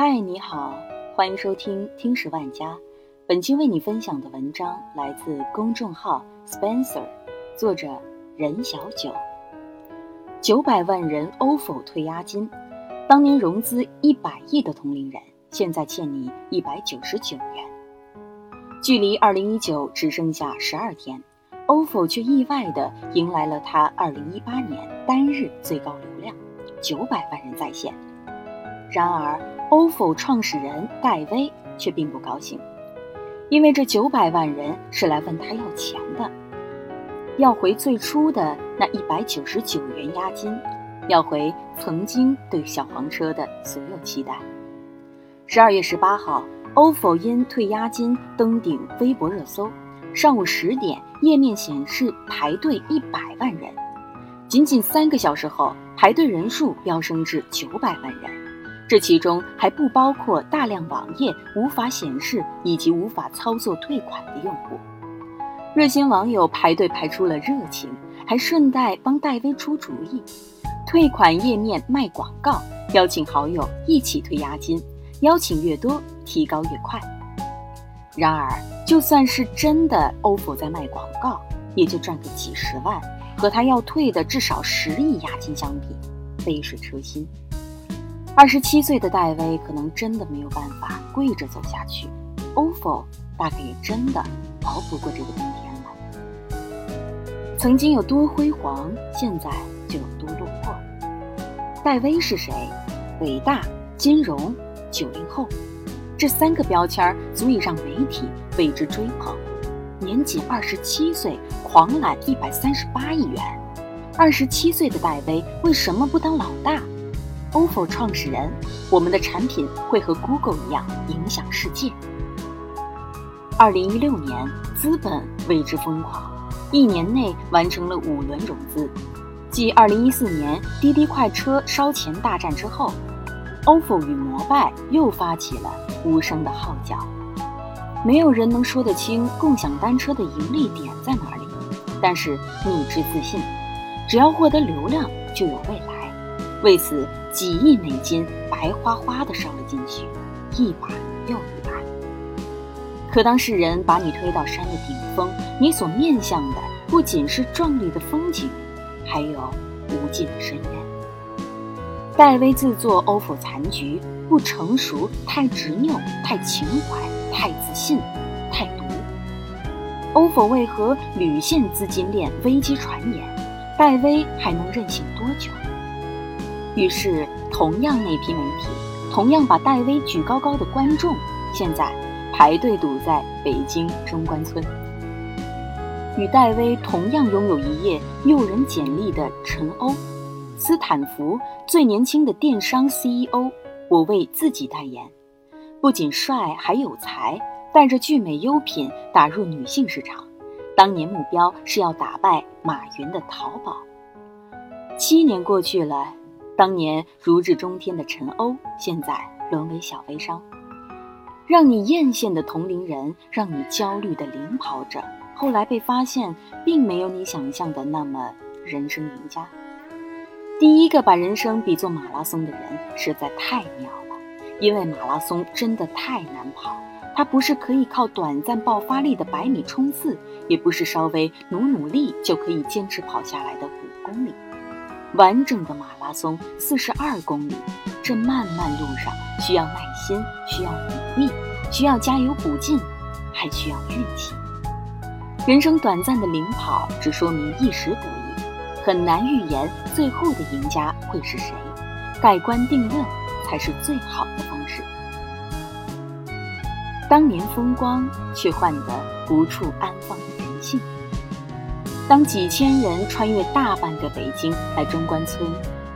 嗨，你好，欢迎收听听十万家。本期为你分享的文章来自公众号 Spencer，作者任小九。九百万人 ofo 退押金，当年融资一百亿的同龄人，现在欠你一百九十九元。距离二零一九只剩下十二天，ofo 却意外的迎来了它二零一八年单日最高流量，九百万人在线。然而，ofo 创始人戴威却并不高兴，因为这九百万人是来问他要钱的，要回最初的那一百九十九元押金，要回曾经对小黄车的所有期待。十二月十八号，ofo 因退押金登顶微博热搜，上午十点，页面显示排队一百万人，仅仅三个小时后，排队人数飙升至九百万人。这其中还不包括大量网页无法显示以及无法操作退款的用户。热心网友排队排出了热情，还顺带帮戴威出主意：退款页面卖广告，邀请好友一起退押金，邀请越多，提高越快。然而，就算是真的 ofo 在卖广告，也就赚个几十万，和他要退的至少十亿押金相比，杯水车薪。二十七岁的戴威可能真的没有办法跪着走下去，ofo 大概也真的熬不过这个冬天了。曾经有多辉煌，现在就有多落魄。戴威是谁？伟大、金融、九零后，这三个标签足以让媒体为之追捧。年仅二十七岁，狂揽一百三十八亿元。二十七岁的戴威为什么不当老大？ofo 创始人，我们的产品会和 Google 一样影响世界。二零一六年，资本为之疯狂，一年内完成了五轮融资。继二零一四年滴滴快车烧钱大战之后，ofo 与摩拜又发起了无声的号角。没有人能说得清共享单车的盈利点在哪里，但是你之自信，只要获得流量就有未来。为此，几亿美金白花花的烧了进去，一把又一把。可当世人把你推到山的顶峰，你所面向的不仅是壮丽的风景，还有无尽的深渊。戴威自作 ofo 残局，不成熟，太执拗，太情怀，太自信，太毒。ofo 为何屡现资金链危机传言？戴威还能任性多久？于是，同样那批媒体，同样把戴威举高高的观众，现在排队堵在北京中关村。与戴威同样拥有一页诱人简历的陈欧，斯坦福最年轻的电商 CEO，我为自己代言。不仅帅，还有才，带着聚美优品打入女性市场。当年目标是要打败马云的淘宝。七年过去了。当年如日中天的陈欧，现在沦为小微商。让你艳羡的同龄人，让你焦虑的领跑者，后来被发现，并没有你想象的那么人生赢家。第一个把人生比作马拉松的人，实在太妙了。因为马拉松真的太难跑，它不是可以靠短暂爆发力的百米冲刺，也不是稍微努努力就可以坚持跑下来的。完整的马拉松四十二公里，这漫漫路上需要耐心，需要努力，需要加油鼓劲，还需要运气。人生短暂的领跑，只说明一时得意，很难预言最后的赢家会是谁。盖棺定论才是最好的方式。当年风光，却换得无处安放的人性。当几千人穿越大半个北京来中关村，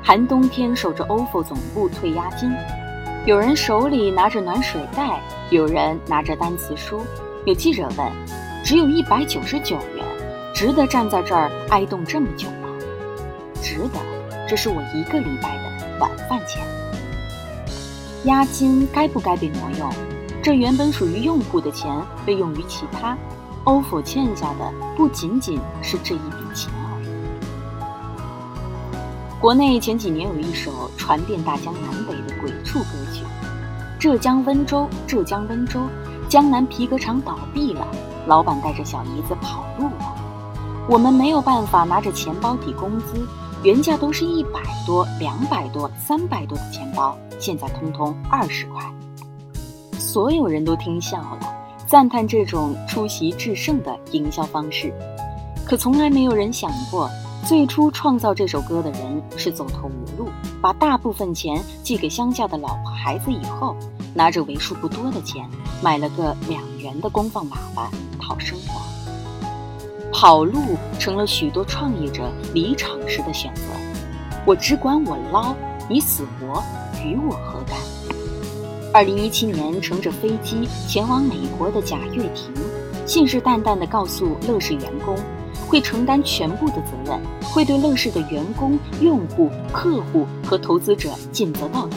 寒冬天守着 ofo 总部退押金，有人手里拿着暖水袋，有人拿着单词书。有记者问：“只有一百九十九元，值得站在这儿挨冻这么久吗？”值得，这是我一个礼拜的晚饭钱。押金该不该被挪用？这原本属于用户的钱被用于其他。Ofo 欠下的不仅仅是这一笔钱而已。国内前几年有一首传遍大江南北的鬼畜歌曲，浙江温州，浙江温州，江南皮革厂倒闭了，老板带着小姨子跑路了。我们没有办法拿着钱包抵工资，原价都是一百多、两百多、三百多的钱包，现在通通二十块。所有人都听笑了，赞叹这种出奇制胜的营销方式。可从来没有人想过，最初创造这首歌的人是走投无路，把大部分钱寄给乡下的老婆孩子以后，拿着为数不多的钱买了个两元的功放喇叭讨生活。跑路成了许多创业者离场时的选择。我只管我捞，你死活与我何干？二零一七年乘着飞机前往美国的贾跃亭，信誓旦旦地告诉乐视员工。会承担全部的责任，会对乐视的员工、用户、客户和投资者尽责到底。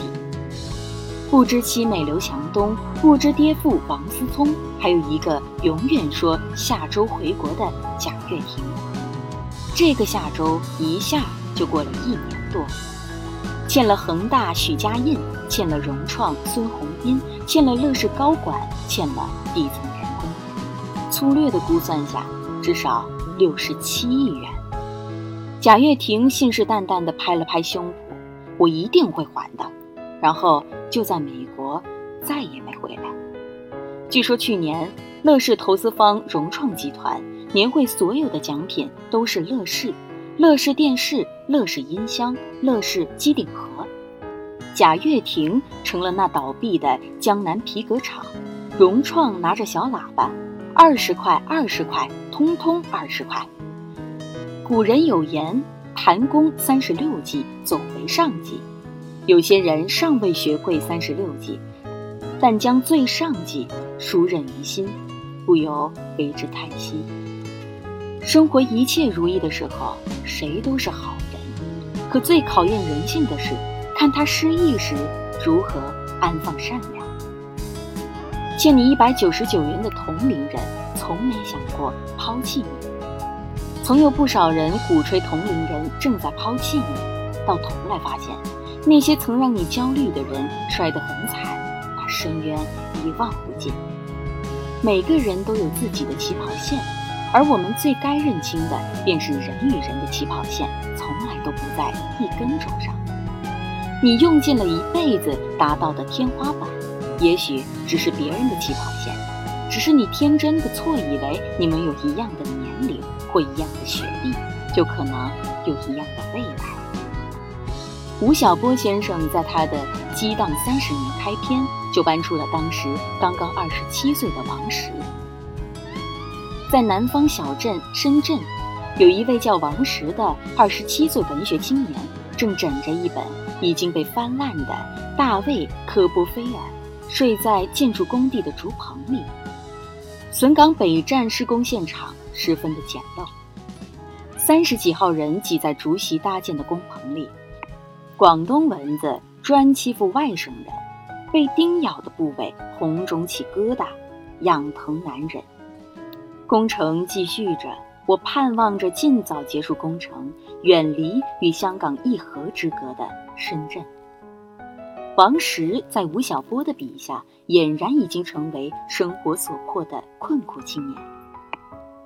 不知其美刘强东，不知爹父王思聪，还有一个永远说下周回国的贾跃亭。这个下周一下就过了一年多，欠了恒大许家印，欠了融创孙宏斌，欠了乐视高管，欠了底层员工。粗略的估算下，至少。六十七亿元，贾跃亭信誓旦旦地拍了拍胸脯：“我一定会还的。”然后就在美国再也没回来。据说去年乐视投资方融创集团年会所有的奖品都是乐视、乐视电视、乐视音箱、乐视机顶盒。贾跃亭成了那倒闭的江南皮革厂，融创拿着小喇叭。二十块，二十块，通通二十块。古人有言：“谈功三十六计，走为上计。”有些人尚未学会三十六计，但将最上计熟稔于心，不由为之叹息。生活一切如意的时候，谁都是好人；可最考验人性的是，看他失意时如何安放善良。欠你一百九十九元的同龄人，从没想过抛弃你。曾有不少人鼓吹同龄人正在抛弃你，到头来发现，那些曾让你焦虑的人摔得很惨，那深渊一望无际。每个人都有自己的起跑线，而我们最该认清的，便是人与人的起跑线从来都不在一根轴上。你用尽了一辈子达到的天花板。也许只是别人的起跑线，只是你天真的错以为你们有一样的年龄或一样的学历，就可能有一样的未来。吴晓波先生在他的《激荡三十年》开篇就搬出了当时刚刚二十七岁的王石。在南方小镇深圳，有一位叫王石的二十七岁文学青年，正枕着一本已经被翻烂的《大卫·科波菲尔》。睡在建筑工地的竹棚里。笋岗北站施工现场十分的简陋，三十几号人挤在竹席搭建的工棚里。广东蚊子专欺负外省人，被叮咬的部位红肿起疙瘩，痒疼难忍。工程继续着，我盼望着尽早结束工程，远离与香港一河之隔的深圳。王石在吴晓波的笔下，俨然已经成为生活所迫的困苦青年。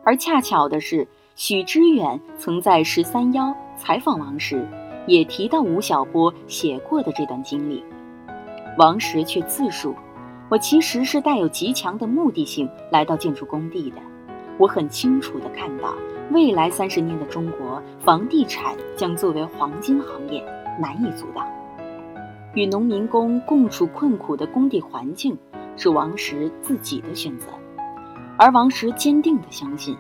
而恰巧的是，许知远曾在十三幺采访王石，也提到吴晓波写过的这段经历。王石却自述：“我其实是带有极强的目的性来到建筑工地的。我很清楚地看到，未来三十年的中国房地产将作为黄金行业，难以阻挡。”与农民工共处困苦的工地环境，是王石自己的选择，而王石坚定地相信，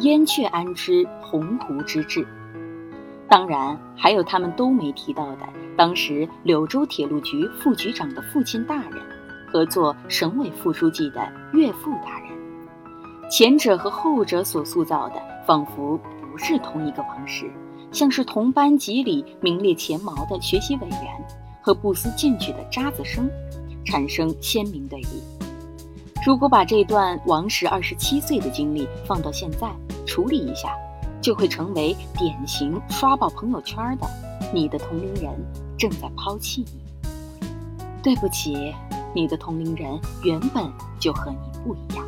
燕雀安知鸿鹄之志。当然，还有他们都没提到的，当时柳州铁路局副局长的父亲大人，和做省委副书记的岳父大人。前者和后者所塑造的，仿佛不是同一个王石，像是同班级里名列前茅的学习委员。和不思进取的渣子生产生鲜明对比。如果把这段王石二十七岁的经历放到现在处理一下，就会成为典型刷爆朋友圈的“你的同龄人正在抛弃你”。对不起，你的同龄人原本就和你不一样。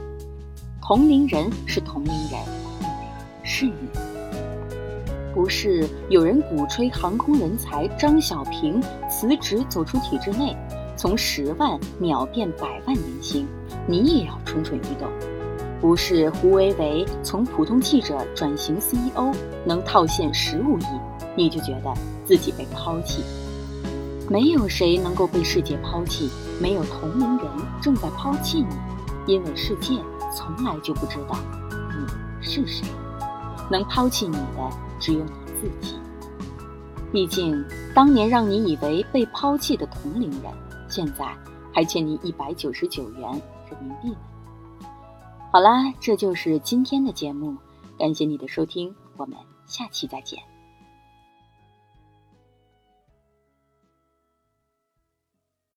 同龄人是同龄人，是你。不是有人鼓吹航空人才张小平辞职走出体制内，从十万秒变百万年薪，你也要蠢蠢欲动。不是胡维维从普通记者转型 CEO 能套现十五亿，你就觉得自己被抛弃。没有谁能够被世界抛弃，没有同龄人正在抛弃你，因为世界从来就不知道你是谁。能抛弃你的只有你自己。毕竟，当年让你以为被抛弃的同龄人，现在还欠你一百九十九元人民币呢。好啦，这就是今天的节目，感谢你的收听，我们下期再见。